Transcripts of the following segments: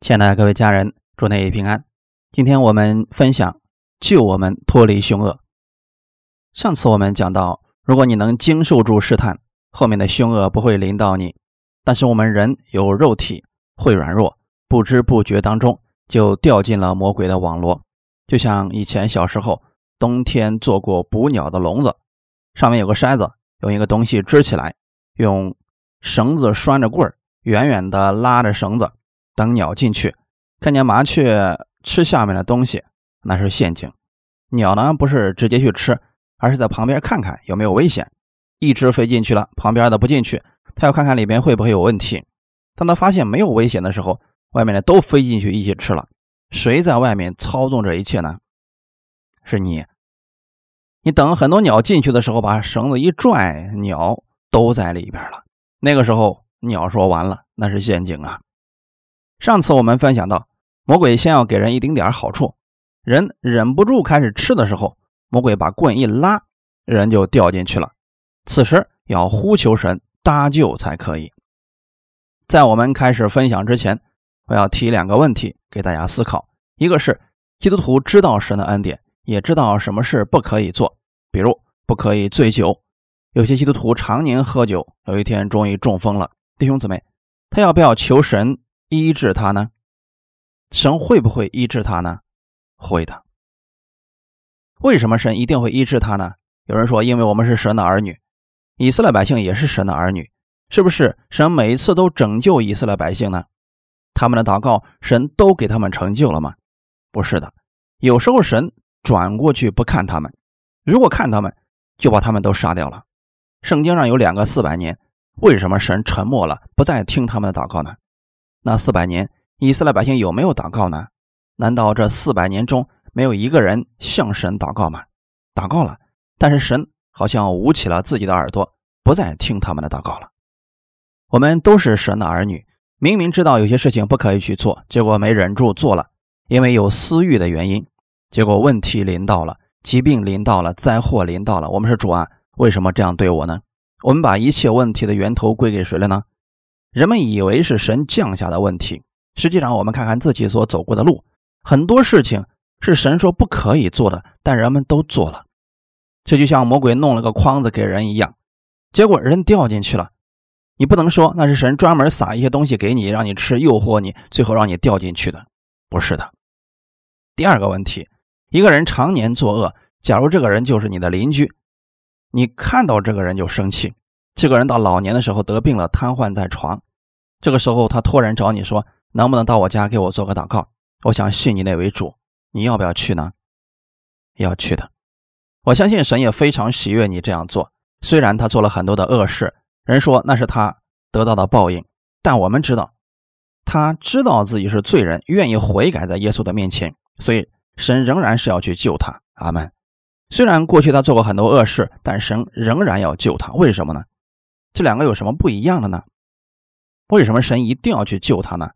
亲爱的各位家人，祝你平安。今天我们分享救我们脱离凶恶。上次我们讲到，如果你能经受住试探，后面的凶恶不会临到你。但是我们人有肉体，会软弱，不知不觉当中就掉进了魔鬼的网络。就像以前小时候，冬天做过捕鸟的笼子，上面有个筛子，用一个东西支起来，用绳子拴着棍儿，远远的拉着绳子。等鸟进去，看见麻雀吃下面的东西，那是陷阱。鸟呢，不是直接去吃，而是在旁边看看有没有危险。一只飞进去了，旁边的不进去，它要看看里边会不会有问题。当它发现没有危险的时候，外面的都飞进去一起吃了。谁在外面操纵这一切呢？是你。你等很多鸟进去的时候，把绳子一拽，鸟都在里边了。那个时候，鸟说完了，那是陷阱啊。上次我们分享到，魔鬼先要给人一丁点好处，人忍不住开始吃的时候，魔鬼把棍一拉，人就掉进去了。此时要呼求神搭救才可以。在我们开始分享之前，我要提两个问题给大家思考：一个是基督徒知道神的恩典，也知道什么事不可以做，比如不可以醉酒。有些基督徒常年喝酒，有一天终于中风了。弟兄姊妹，他要不要求神？医治他呢？神会不会医治他呢？会的。为什么神一定会医治他呢？有人说，因为我们是神的儿女，以色列百姓也是神的儿女，是不是？神每一次都拯救以色列百姓呢？他们的祷告，神都给他们成就了吗？不是的。有时候神转过去不看他们，如果看他们，就把他们都杀掉了。圣经上有两个四百年，为什么神沉默了，不再听他们的祷告呢？那四百年，以色列百姓有没有祷告呢？难道这四百年中没有一个人向神祷告吗？祷告了，但是神好像捂起了自己的耳朵，不再听他们的祷告了。我们都是神的儿女，明明知道有些事情不可以去做，结果没忍住做了，因为有私欲的原因，结果问题临到了，疾病临到了，灾祸临到了。我们是主啊，为什么这样对我呢？我们把一切问题的源头归给谁了呢？人们以为是神降下的问题，实际上我们看看自己所走过的路，很多事情是神说不可以做的，但人们都做了。这就像魔鬼弄了个筐子给人一样，结果人掉进去了。你不能说那是神专门撒一些东西给你，让你吃，诱惑你，最后让你掉进去的，不是的。第二个问题，一个人常年作恶，假如这个人就是你的邻居，你看到这个人就生气。这个人到老年的时候得病了，瘫痪在床。这个时候，他突然找你说：“能不能到我家给我做个祷告？我想信你那为主，你要不要去呢？”要去的。我相信神也非常喜悦你这样做。虽然他做了很多的恶事，人说那是他得到的报应，但我们知道，他知道自己是罪人，愿意悔改在耶稣的面前，所以神仍然是要去救他。阿门。虽然过去他做过很多恶事，但神仍然要救他。为什么呢？这两个有什么不一样的呢？为什么神一定要去救他呢？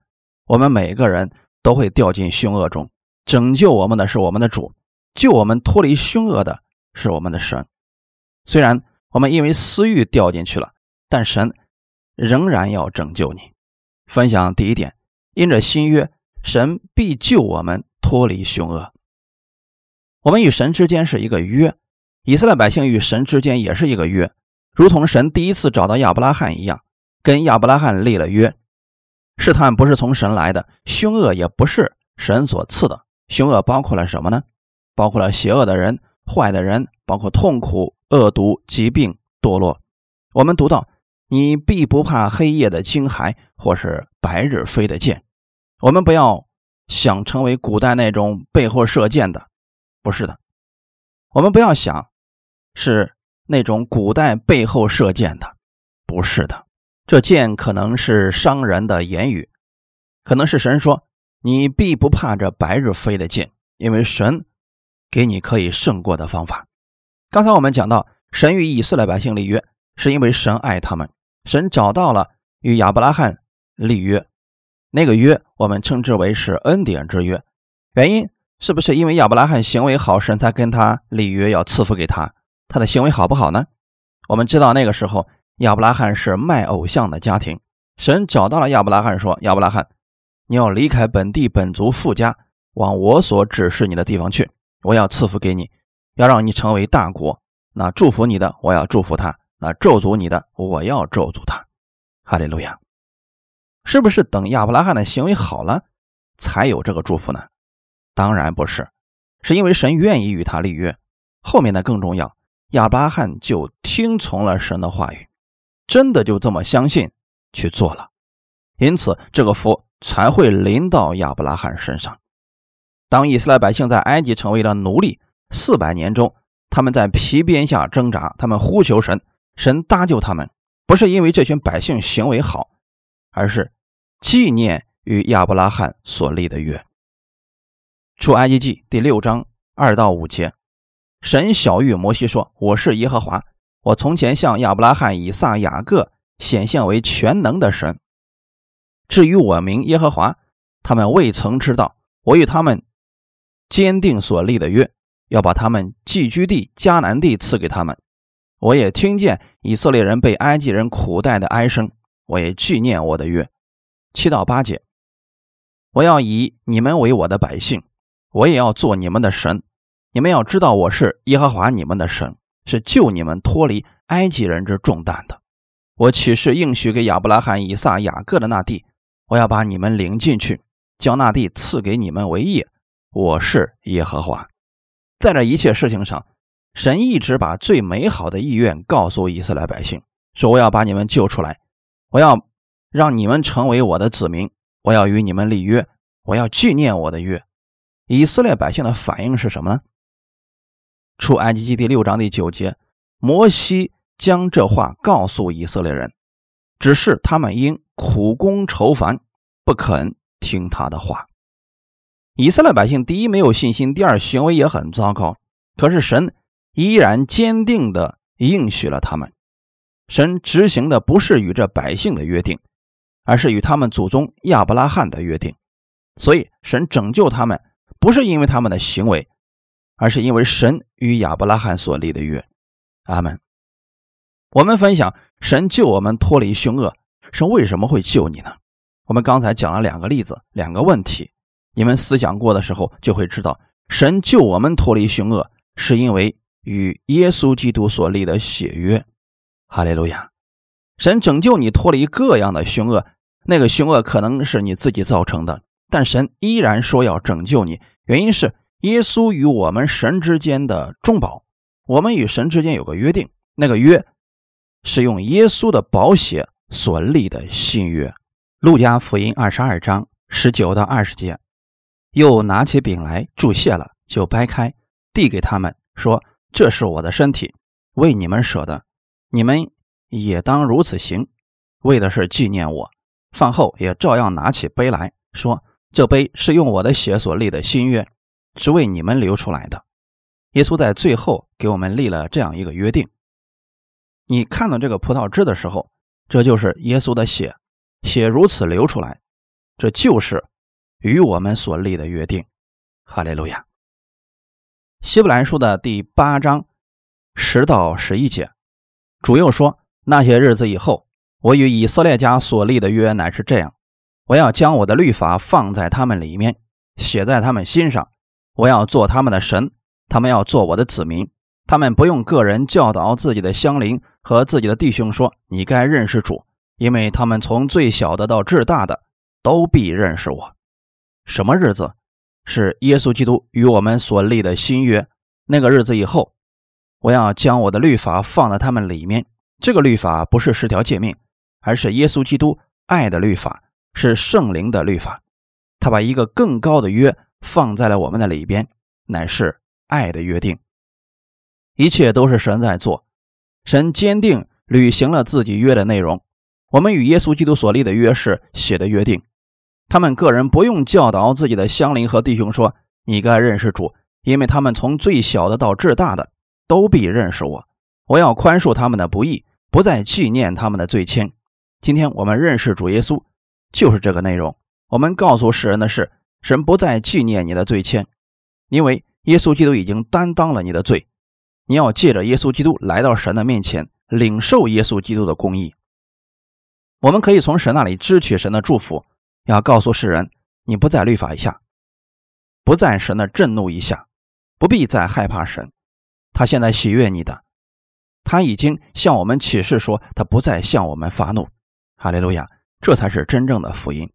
我们每个人都会掉进凶恶中，拯救我们的是我们的主，救我们脱离凶恶的是我们的神。虽然我们因为私欲掉进去了，但神仍然要拯救你。分享第一点：因着新约，神必救我们脱离凶恶。我们与神之间是一个约，以色列百姓与神之间也是一个约。如同神第一次找到亚伯拉罕一样，跟亚伯拉罕立了约。试探不是从神来的，凶恶也不是神所赐的。凶恶包括了什么呢？包括了邪恶的人、坏的人，包括痛苦、恶毒、疾病、堕落。我们读到：“你必不怕黑夜的惊骇，或是白日飞的箭。”我们不要想成为古代那种背后射箭的，不是的。我们不要想是。那种古代背后射箭的，不是的。这箭可能是商人的言语，可能是神说：“你必不怕这白日飞的箭，因为神给你可以胜过的方法。”刚才我们讲到，神与以色列百姓立约，是因为神爱他们。神找到了与亚伯拉罕立约，那个约我们称之为是恩典之约。原因是不是因为亚伯拉罕行为好，神才跟他立约，要赐福给他？他的行为好不好呢？我们知道那个时候亚伯拉罕是卖偶像的家庭。神找到了亚伯拉罕，说：“亚伯拉罕，你要离开本地本族富家，往我所指示你的地方去。我要赐福给你，要让你成为大国。那祝福你的，我要祝福他；那咒诅你的，我要咒诅他。哈利路亚！是不是等亚伯拉罕的行为好了，才有这个祝福呢？当然不是，是因为神愿意与他立约。后面的更重要，亚伯拉罕就听从了神的话语，真的就这么相信去做了，因此这个福才会临到亚伯拉罕身上。当以色列百姓在埃及成为了奴隶四百年中，他们在皮鞭下挣扎，他们呼求神，神搭救他们，不是因为这群百姓行为好，而是纪念与亚伯拉罕所立的约。出埃及记第六章二到五节。神小谕摩西说：“我是耶和华，我从前向亚伯拉罕、以撒、雅各显现为全能的神。至于我名耶和华，他们未曾知道。我与他们坚定所立的约，要把他们寄居地迦南地赐给他们。我也听见以色列人被埃及人苦待的哀声，我也纪念我的约。七到八节，我要以你们为我的百姓，我也要做你们的神。”你们要知道，我是耶和华你们的神，是救你们脱离埃及人之重担的。我岂是应许给亚伯拉罕、以撒、雅各的那地？我要把你们领进去，将那地赐给你们为业。我是耶和华。在这一切事情上，神一直把最美好的意愿告诉以色列百姓，说我要把你们救出来，我要让你们成为我的子民，我要与你们立约，我要纪念我的约。以色列百姓的反应是什么呢？出埃及记第六章第九节，摩西将这话告诉以色列人，只是他们因苦功愁烦，不肯听他的话。以色列百姓第一没有信心，第二行为也很糟糕。可是神依然坚定的应许了他们。神执行的不是与这百姓的约定，而是与他们祖宗亚伯拉罕的约定。所以神拯救他们，不是因为他们的行为。而是因为神与亚伯拉罕所立的约，阿门。我们分享神救我们脱离凶恶，神为什么会救你呢？我们刚才讲了两个例子，两个问题，你们思想过的时候就会知道，神救我们脱离凶恶，是因为与耶稣基督所立的血约。哈利路亚！神拯救你脱离各样的凶恶，那个凶恶可能是你自己造成的，但神依然说要拯救你，原因是。耶稣与我们神之间的中保，我们与神之间有个约定，那个约是用耶稣的宝血所立的新约。路加福音二十二章十九到二十节，又拿起饼来祝谢了，就掰开，递给他们，说：“这是我的身体，为你们舍的，你们也当如此行，为的是纪念我。”饭后也照样拿起杯来说：“这杯是用我的血所立的新约。”是为你们流出来的。耶稣在最后给我们立了这样一个约定：你看到这个葡萄汁的时候，这就是耶稣的血，血如此流出来，这就是与我们所立的约定。哈利路亚。希伯来书的第八章十到十一节，主又说：那些日子以后，我与以色列家所立的约乃是这样：我要将我的律法放在他们里面，写在他们心上。我要做他们的神，他们要做我的子民。他们不用个人教导自己的乡邻和自己的弟兄说：“你该认识主，因为他们从最小的到至大的都必认识我。”什么日子是耶稣基督与我们所立的新约？那个日子以后，我要将我的律法放在他们里面。这个律法不是十条诫命，而是耶稣基督爱的律法，是圣灵的律法。他把一个更高的约。放在了我们的里边，乃是爱的约定。一切都是神在做，神坚定履行了自己约的内容。我们与耶稣基督所立的约是写的约定。他们个人不用教导自己的乡邻和弟兄说：“你该认识主，因为他们从最小的到至大的都必认识我。我要宽恕他们的不义，不再纪念他们的罪愆。”今天我们认识主耶稣，就是这个内容。我们告诉世人的是。神不再纪念你的罪愆，因为耶稣基督已经担当了你的罪。你要借着耶稣基督来到神的面前，领受耶稣基督的公义。我们可以从神那里支取神的祝福，要告诉世人，你不在律法以下，不在神的震怒以下，不必再害怕神。他现在喜悦你的，他已经向我们启示说，他不再向我们发怒。哈利路亚，这才是真正的福音。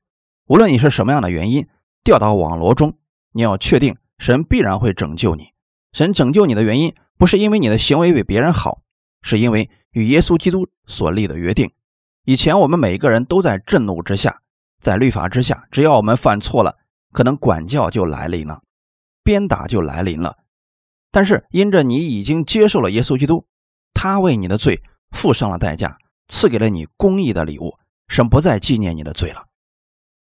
无论你是什么样的原因掉到网罗中，你要确定神必然会拯救你。神拯救你的原因，不是因为你的行为比别人好，是因为与耶稣基督所立的约定。以前我们每一个人都在震怒之下，在律法之下，只要我们犯错了，可能管教就来临了，鞭打就来临了。但是因着你已经接受了耶稣基督，他为你的罪付上了代价，赐给了你公义的礼物，神不再纪念你的罪了。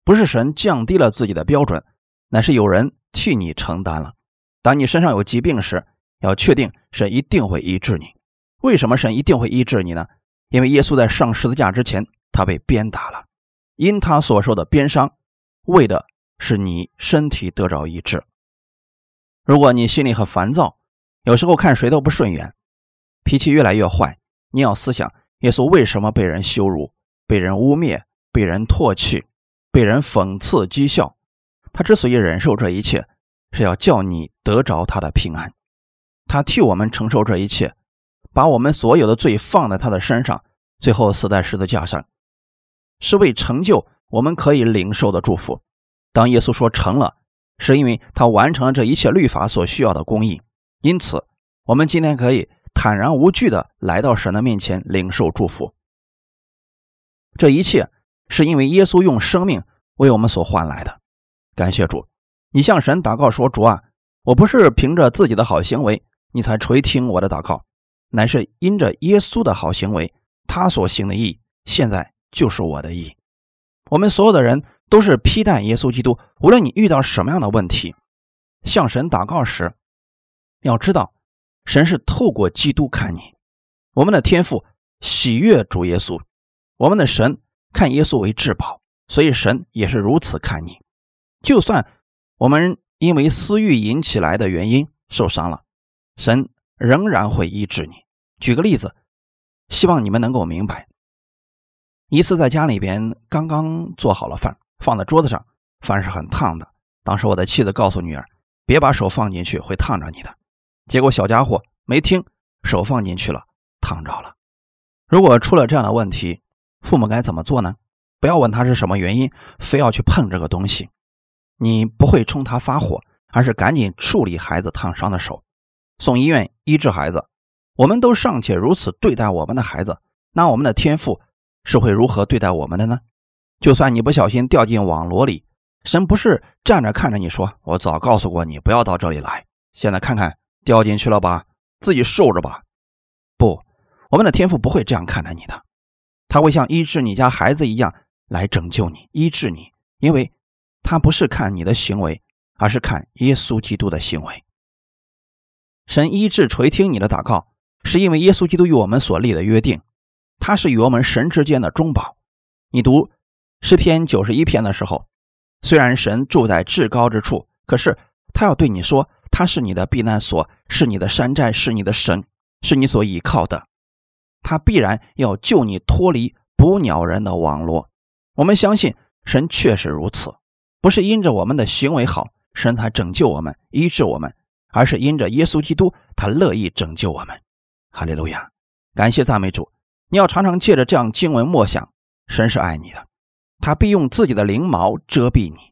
不是神降低了自己的标准，乃是有人替你承担了。当你身上有疾病时，要确定神一定会医治你。为什么神一定会医治你呢？因为耶稣在上十字架之前，他被鞭打了，因他所受的鞭伤，为的是你身体得着医治。如果你心里很烦躁，有时候看谁都不顺眼，脾气越来越坏，你要思想耶稣为什么被人羞辱、被人污蔑、被人唾弃、被人讽刺讥笑？他之所以忍受这一切，是要叫你得着他的平安。他替我们承受这一切。把我们所有的罪放在他的身上，最后死在十字架上，是为成就我们可以领受的祝福。当耶稣说成了，是因为他完成了这一切律法所需要的公义。因此，我们今天可以坦然无惧的来到神的面前领受祝福。这一切是因为耶稣用生命为我们所换来的。感谢主！你向神祷告说：“主啊，我不是凭着自己的好行为，你才垂听我的祷告。”乃是因着耶稣的好行为，他所行的义，现在就是我的义。我们所有的人都是披戴耶稣基督。无论你遇到什么样的问题，向神祷告时，要知道，神是透过基督看你。我们的天父喜悦主耶稣，我们的神看耶稣为至宝，所以神也是如此看你。就算我们因为私欲引起来的原因受伤了，神仍然会医治你。举个例子，希望你们能够明白。一次在家里边刚刚做好了饭，放在桌子上，饭是很烫的。当时我的妻子告诉女儿：“别把手放进去，会烫着你的。”结果小家伙没听，手放进去了，烫着了。如果出了这样的问题，父母该怎么做呢？不要问他是什么原因，非要去碰这个东西。你不会冲他发火，而是赶紧处理孩子烫伤的手，送医院医治孩子。我们都尚且如此对待我们的孩子，那我们的天赋是会如何对待我们的呢？就算你不小心掉进网罗里，神不是站着看着你说：“我早告诉过你不要到这里来。”现在看看掉进去了吧，自己受着吧。不，我们的天赋不会这样看着你的，他会像医治你家孩子一样来拯救你、医治你，因为他不是看你的行为，而是看耶稣基督的行为。神医治垂听你的祷告。是因为耶稣基督与我们所立的约定，他是与我们神之间的中保。你读诗篇九十一篇的时候，虽然神住在至高之处，可是他要对你说，他是你的避难所，是你的山寨，是你的神，是你所倚靠的。他必然要救你脱离捕鸟人的网络。我们相信神确实如此，不是因着我们的行为好，神才拯救我们、医治我们，而是因着耶稣基督，他乐意拯救我们。哈利路亚，感谢赞美主！你要常常借着这样经文默想，神是爱你的，他必用自己的翎毛遮蔽你。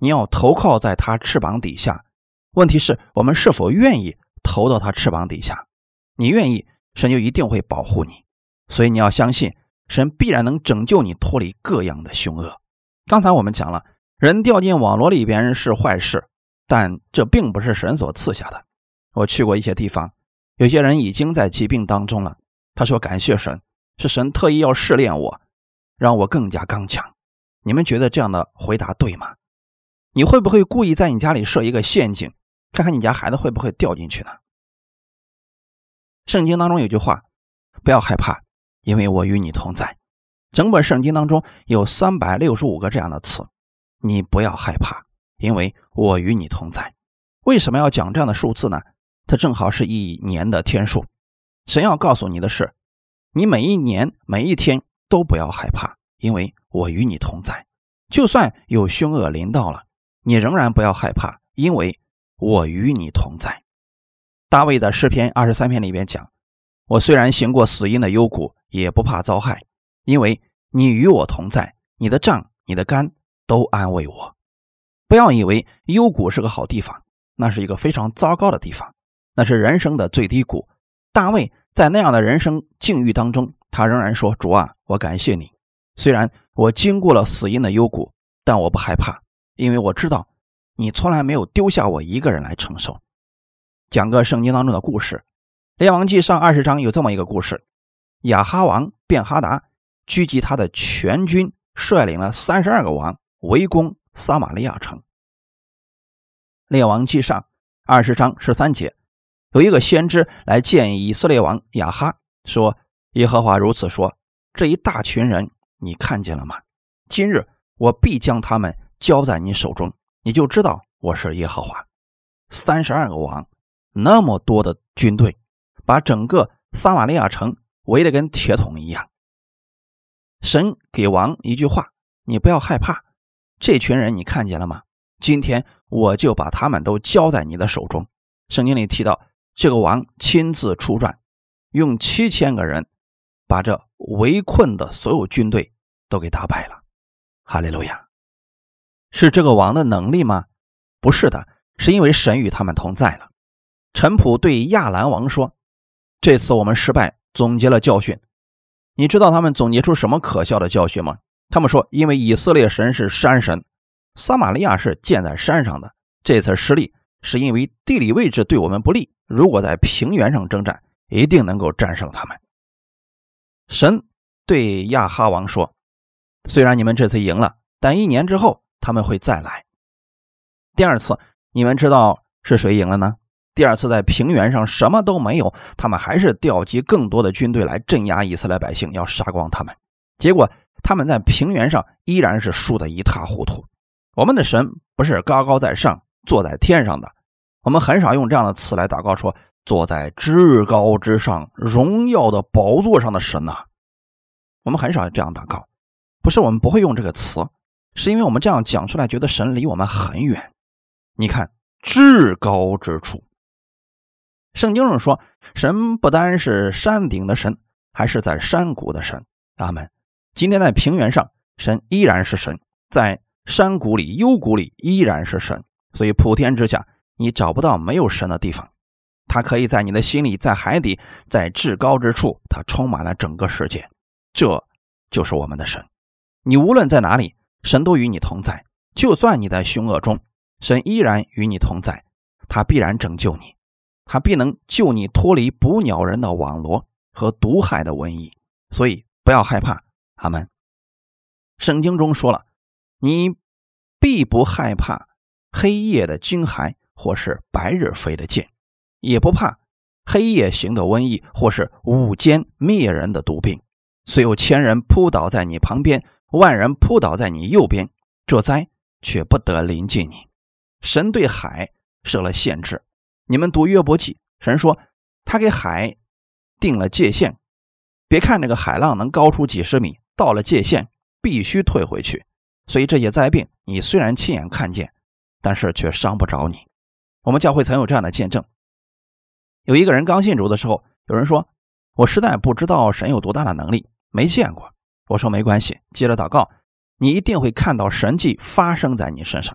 你要投靠在他翅膀底下。问题是我们是否愿意投到他翅膀底下？你愿意，神就一定会保护你。所以你要相信，神必然能拯救你脱离各样的凶恶。刚才我们讲了，人掉进网络里边是坏事，但这并不是神所赐下的。我去过一些地方。有些人已经在疾病当中了，他说：“感谢神，是神特意要试炼我，让我更加刚强。”你们觉得这样的回答对吗？你会不会故意在你家里设一个陷阱，看看你家孩子会不会掉进去呢？圣经当中有句话：“不要害怕，因为我与你同在。”整本圣经当中有三百六十五个这样的词，你不要害怕，因为我与你同在。为什么要讲这样的数字呢？它正好是一年的天数，神要告诉你的是，你每一年每一天都不要害怕，因为我与你同在。就算有凶恶临到了，你仍然不要害怕，因为我与你同在。大卫的诗篇二十三篇里边讲：“我虽然行过死荫的幽谷，也不怕遭害，因为你与我同在，你的杖、你的杆都安慰我。”不要以为幽谷是个好地方，那是一个非常糟糕的地方，那是人生的最低谷。大卫在那样的人生境遇当中，他仍然说：“主啊，我感谢你。虽然我经过了死荫的幽谷，但我不害怕，因为我知道你从来没有丢下我一个人来承受。”讲个圣经当中的故事，《列王记》上二十章有这么一个故事：亚哈王便哈达聚集他的全军，率领了三十二个王围攻撒玛利亚城。《列王记》上二十章十三节。有一个先知来见以色列王亚哈，说：“耶和华如此说：这一大群人，你看见了吗？今日我必将他们交在你手中，你就知道我是耶和华。三十二个王，那么多的军队，把整个撒玛利亚城围得跟铁桶一样。神给王一句话：你不要害怕，这群人你看见了吗？今天我就把他们都交在你的手中。圣经里提到。”这个王亲自出战，用七千个人把这围困的所有军队都给打败了。哈利路亚！是这个王的能力吗？不是的，是因为神与他们同在了。陈普对亚兰王说：“这次我们失败，总结了教训。你知道他们总结出什么可笑的教训吗？他们说，因为以色列神是山神，撒玛利亚是建在山上的，这次失利是因为地理位置对我们不利。”如果在平原上征战，一定能够战胜他们。神对亚哈王说：“虽然你们这次赢了，但一年之后他们会再来。第二次，你们知道是谁赢了呢？第二次在平原上什么都没有，他们还是调集更多的军队来镇压以色列百姓，要杀光他们。结果他们在平原上依然是输得一塌糊涂。我们的神不是高高在上，坐在天上的。”我们很少用这样的词来祷告，说坐在至高之上、荣耀的宝座上的神呐。我们很少这样祷告，不是我们不会用这个词，是因为我们这样讲出来，觉得神离我们很远。你看，至高之处，圣经上说，神不单是山顶的神，还是在山谷的神。阿门。今天在平原上，神依然是神；在山谷里、幽谷里，依然是神。所以普天之下。你找不到没有神的地方，他可以在你的心里，在海底，在至高之处，他充满了整个世界。这就是我们的神。你无论在哪里，神都与你同在。就算你在凶恶中，神依然与你同在。他必然拯救你，他必能救你脱离捕鸟人的网罗和毒害的瘟疫。所以不要害怕，阿门。圣经中说了，你必不害怕黑夜的惊骇。或是白日飞的箭，也不怕黑夜行的瘟疫，或是午间灭人的毒病。虽有千人扑倒在你旁边，万人扑倒在你右边，这灾却不得临近你。神对海设了限制。你们读约伯记，神说他给海定了界限。别看那个海浪能高出几十米，到了界限必须退回去。所以这些灾病，你虽然亲眼看见，但是却伤不着你。我们教会曾有这样的见证：有一个人刚信主的时候，有人说：“我实在不知道神有多大的能力，没见过。”我说：“没关系，接着祷告，你一定会看到神迹发生在你身上。”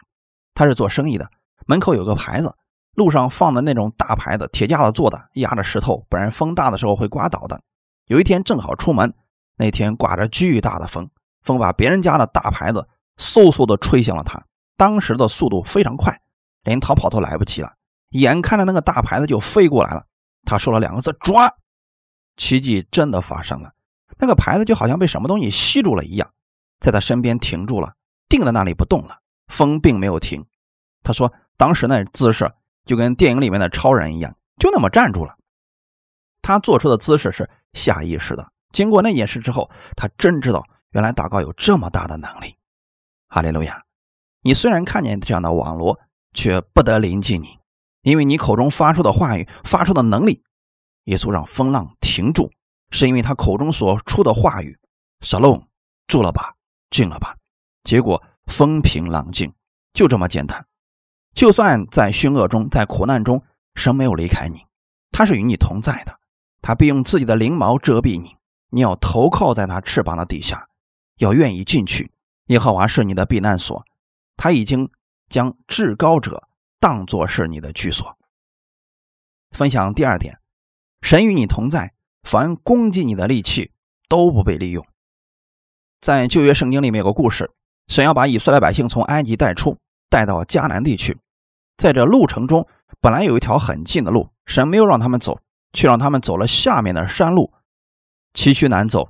他是做生意的，门口有个牌子，路上放的那种大牌子，铁架子做的，压着石头，不然风大的时候会刮倒的。有一天正好出门，那天刮着巨大的风，风把别人家的大牌子嗖嗖的吹向了他，当时的速度非常快。连逃跑都来不及了，眼看着那个大牌子就飞过来了，他说了两个字“抓”，奇迹真的发生了，那个牌子就好像被什么东西吸住了一样，在他身边停住了，定在那里不动了。风并没有停，他说当时那姿势就跟电影里面的超人一样，就那么站住了。他做出的姿势是下意识的。经过那件事之后，他真知道原来祷告有这么大的能力。哈利路亚！你虽然看见这样的网络。却不得临近你，因为你口中发出的话语、发出的能力，耶稣让风浪停住，是因为他口中所出的话语，沙龙住了吧，静了吧。结果风平浪静，就这么简单。就算在凶恶中，在苦难中，神没有离开你，他是与你同在的。他必用自己的翎毛遮蔽你，你要投靠在他翅膀的底下，要愿意进去。耶和华是你的避难所，他已经将至高者当作是你的居所。分享第二点，神与你同在，凡攻击你的利器都不被利用。在旧约圣经里面有个故事，神要把以色列百姓从埃及带出，带到迦南地区。在这路程中，本来有一条很近的路，神没有让他们走，却让他们走了下面的山路，崎岖难走。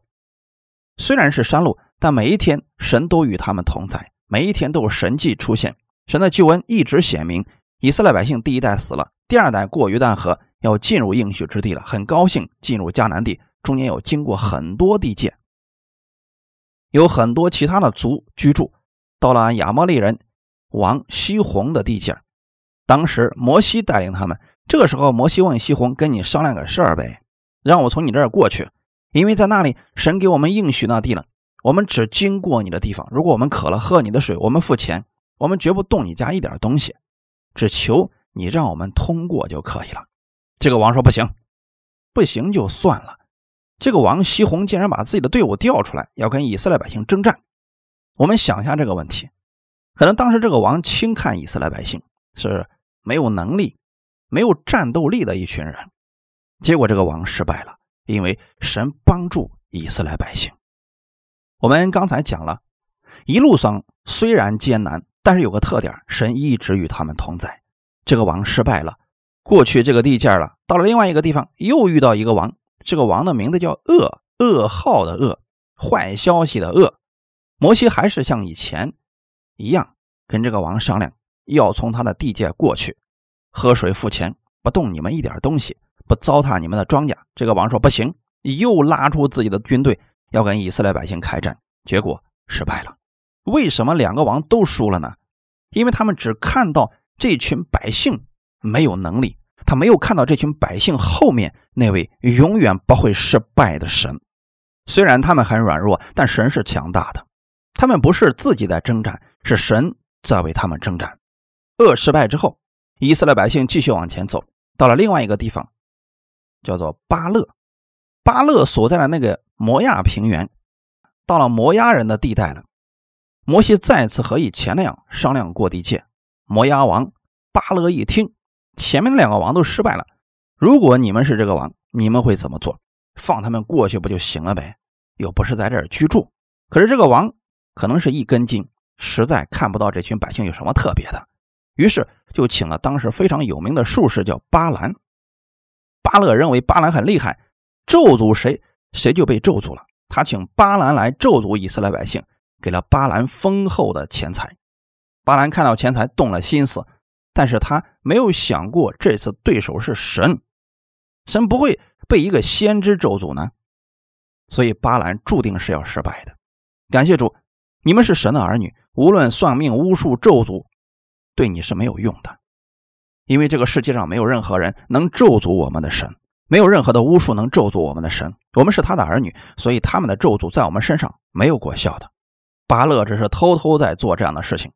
虽然是山路，但每一天神都与他们同在，每一天都有神迹出现，神的救恩一直显明。以色列百姓第一代死了，第二代过约旦河要进入应许之地了，很高兴进入迦南地，中间有经过很多地界。有很多其他的族居住，到了亚摩利人王西宏的地界当时摩西带领他们，这个时候摩西问西宏：“跟你商量个事儿呗，让我从你这儿过去，因为在那里神给我们应许那地了，我们只经过你的地方。如果我们渴了喝你的水，我们付钱，我们绝不动你家一点东西，只求你让我们通过就可以了。”这个王说：“不行，不行就算了。”这个王西宏竟然把自己的队伍调出来，要跟以色列百姓征战。我们想一下这个问题，可能当时这个王轻看以色列百姓是没有能力、没有战斗力的一群人。结果这个王失败了，因为神帮助以色列百姓。我们刚才讲了，一路上虽然艰难，但是有个特点，神一直与他们同在。这个王失败了，过去这个地界了，到了另外一个地方，又遇到一个王。这个王的名字叫噩，噩耗的噩，坏消息的噩。摩西还是像以前一样跟这个王商量，要从他的地界过去，喝水付钱，不动你们一点东西，不糟蹋你们的庄稼。这个王说不行，又拉出自己的军队要跟以色列百姓开战，结果失败了。为什么两个王都输了呢？因为他们只看到这群百姓没有能力。他没有看到这群百姓后面那位永远不会失败的神。虽然他们很软弱，但神是强大的。他们不是自己在征战，是神在为他们征战。恶失败之后，以色列百姓继续往前走，到了另外一个地方，叫做巴勒。巴勒所在的那个摩亚平原，到了摩押人的地带了。摩西再次和以前那样商量过地界。摩押王巴勒一听。前面两个王都失败了，如果你们是这个王，你们会怎么做？放他们过去不就行了呗？又不是在这儿居住。可是这个王可能是一根筋，实在看不到这群百姓有什么特别的，于是就请了当时非常有名的术士叫巴兰。巴勒认为巴兰很厉害，咒诅谁谁就被咒诅了。他请巴兰来咒诅以色列百姓，给了巴兰丰厚的钱财。巴兰看到钱财，动了心思。但是他没有想过这次对手是神，神不会被一个先知咒诅呢，所以巴兰注定是要失败的。感谢主，你们是神的儿女，无论算命、巫术、咒诅，对你是没有用的，因为这个世界上没有任何人能咒诅我们的神，没有任何的巫术能咒诅我们的神。我们是他的儿女，所以他们的咒诅在我们身上没有果效的。巴勒只是偷偷在做这样的事情。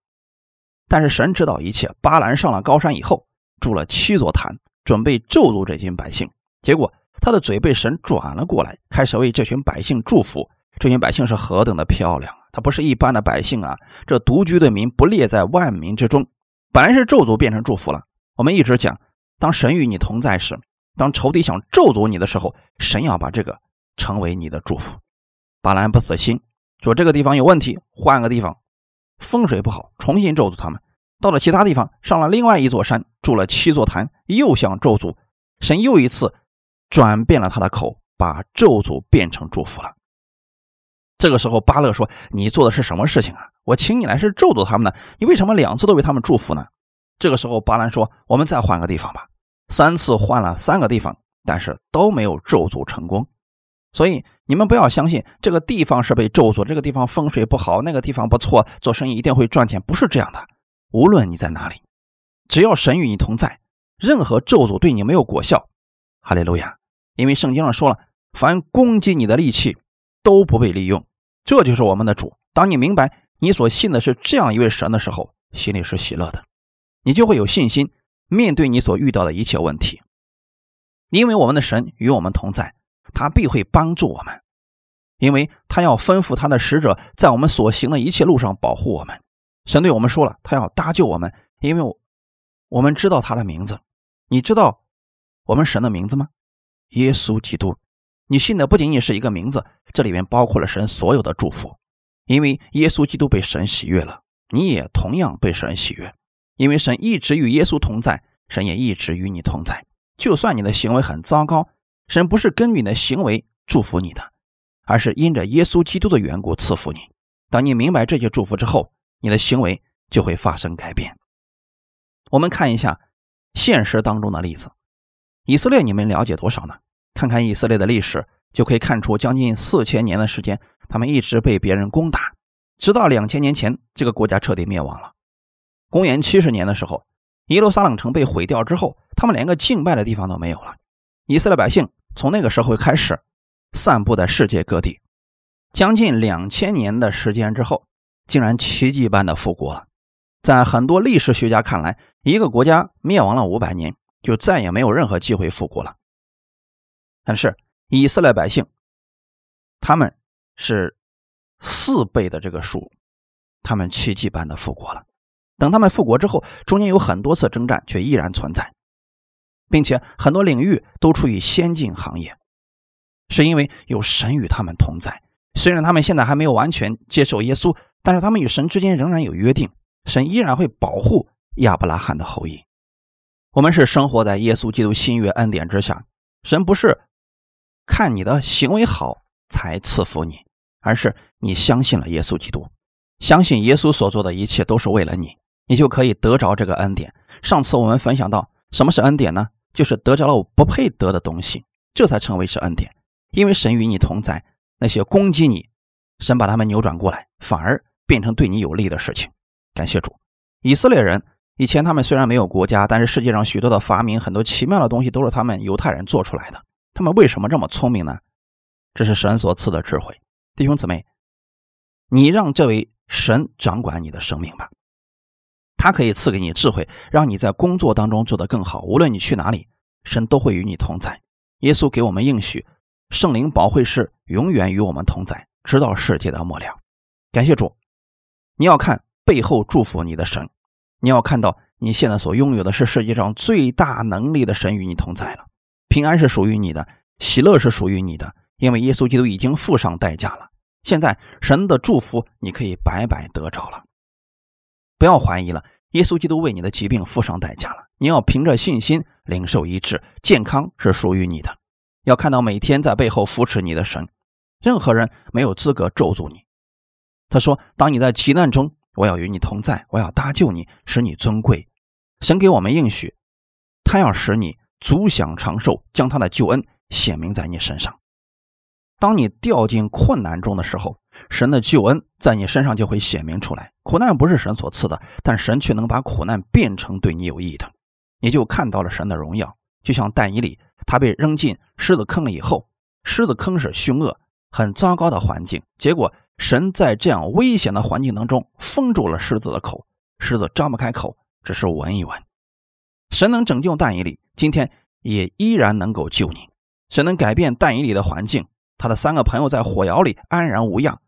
但是神知道一切。巴兰上了高山以后，筑了七座坛，准备咒诅这群百姓。结果他的嘴被神转了过来，开始为这群百姓祝福。这群百姓是何等的漂亮！他不是一般的百姓啊！这独居的民不列在万民之中，本来是咒诅，变成祝福了。我们一直讲，当神与你同在时，当仇敌想咒诅你的时候，神要把这个成为你的祝福。巴兰不死心，说这个地方有问题，换个地方。风水不好，重新咒诅他们。到了其他地方，上了另外一座山，筑了七座坛，又想咒诅神，又一次转变了他的口，把咒诅变成祝福了。这个时候，巴勒说：“你做的是什么事情啊？我请你来是咒诅他们呢，你为什么两次都为他们祝福呢？”这个时候，巴兰说：“我们再换个地方吧。”三次换了三个地方，但是都没有咒诅成功。所以你们不要相信这个地方是被咒诅，这个地方风水不好，那个地方不错，做生意一定会赚钱，不是这样的。无论你在哪里，只要神与你同在，任何咒诅对你没有果效。哈利路亚！因为圣经上说了，凡攻击你的利器都不被利用。这就是我们的主。当你明白你所信的是这样一位神的时候，心里是喜乐的，你就会有信心面对你所遇到的一切问题，因为我们的神与我们同在，他必会帮助我们，因为他要吩咐他的使者在我们所行的一切路上保护我们。神对我们说了，他要搭救我们，因为我我们知道他的名字。你知道我们神的名字吗？耶稣基督。你信的不仅仅是一个名字，这里面包括了神所有的祝福。因为耶稣基督被神喜悦了，你也同样被神喜悦。因为神一直与耶稣同在，神也一直与你同在。就算你的行为很糟糕，神不是根据你的行为祝福你的，而是因着耶稣基督的缘故赐福你。当你明白这些祝福之后，你的行为就会发生改变。我们看一下现实当中的例子，以色列，你们了解多少呢？看看以色列的历史，就可以看出将近四千年的时间，他们一直被别人攻打，直到两千年前，这个国家彻底灭亡了。公元七十年的时候，耶路撒冷城被毁掉之后，他们连个敬拜的地方都没有了。以色列百姓从那个时候开始散布在世界各地，将近两千年的时间之后，竟然奇迹般的复国了。在很多历史学家看来，一个国家灭亡了五百年，就再也没有任何机会复国了。但是以色列百姓，他们是四倍的这个数，他们奇迹般的复国了。等他们复国之后，中间有很多次征战，却依然存在，并且很多领域都处于先进行业，是因为有神与他们同在。虽然他们现在还没有完全接受耶稣，但是他们与神之间仍然有约定，神依然会保护亚伯拉罕的后裔。我们是生活在耶稣基督新约恩典之下，神不是。看你的行为好才赐福你，而是你相信了耶稣基督，相信耶稣所做的一切都是为了你，你就可以得着这个恩典。上次我们分享到，什么是恩典呢？就是得着了我不配得的东西，这才称为是恩典。因为神与你同在，那些攻击你，神把他们扭转过来，反而变成对你有利的事情。感谢主，以色列人以前他们虽然没有国家，但是世界上许多的发明，很多奇妙的东西都是他们犹太人做出来的。他们为什么这么聪明呢？这是神所赐的智慧，弟兄姊妹，你让这位神掌管你的生命吧，他可以赐给你智慧，让你在工作当中做得更好。无论你去哪里，神都会与你同在。耶稣给我们应许，圣灵保惠师永远与我们同在，直到世界的末了。感谢主，你要看背后祝福你的神，你要看到你现在所拥有的是世界上最大能力的神与你同在了。平安是属于你的，喜乐是属于你的，因为耶稣基督已经付上代价了。现在神的祝福你可以白白得着了，不要怀疑了。耶稣基督为你的疾病付上代价了，你要凭着信心领受医治，健康是属于你的。要看到每天在背后扶持你的神，任何人没有资格咒诅你。他说：“当你在急难中，我要与你同在，我要搭救你，使你尊贵。”神给我们应许，他要使你。足享长寿，将他的救恩显明在你身上。当你掉进困难中的时候，神的救恩在你身上就会显明出来。苦难不是神所赐的，但神却能把苦难变成对你有益的，你就看到了神的荣耀。就像但以里，他被扔进狮子坑了以后，狮子坑是凶恶、很糟糕的环境，结果神在这样危险的环境当中封住了狮子的口，狮子张不开口，只是闻一闻。神能拯救但以里。今天也依然能够救你，神能改变但以里的环境，他的三个朋友在火窑里安然无恙，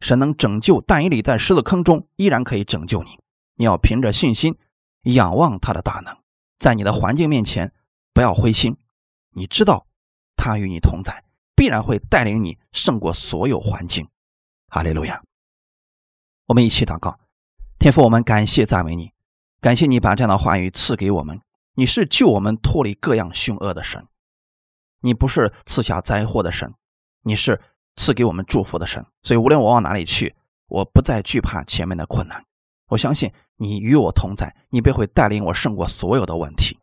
神能拯救但以里在狮子坑中依然可以拯救你。你要凭着信心仰望他的大能，在你的环境面前不要灰心，你知道他与你同在，必然会带领你胜过所有环境。哈利路亚！我们一起祷告，天父，我们感谢赞美你，感谢你把这样的话语赐给我们。你是救我们脱离各样凶恶的神，你不是赐下灾祸的神，你是赐给我们祝福的神。所以无论我往哪里去，我不再惧怕前面的困难。我相信你与我同在，你便会带领我胜过所有的问题。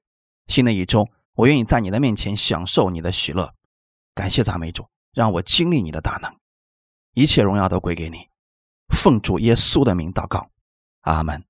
新的一周，我愿意在你的面前享受你的喜乐。感谢赞美主，让我经历你的大能，一切荣耀都归给你。奉主耶稣的名祷告，阿门。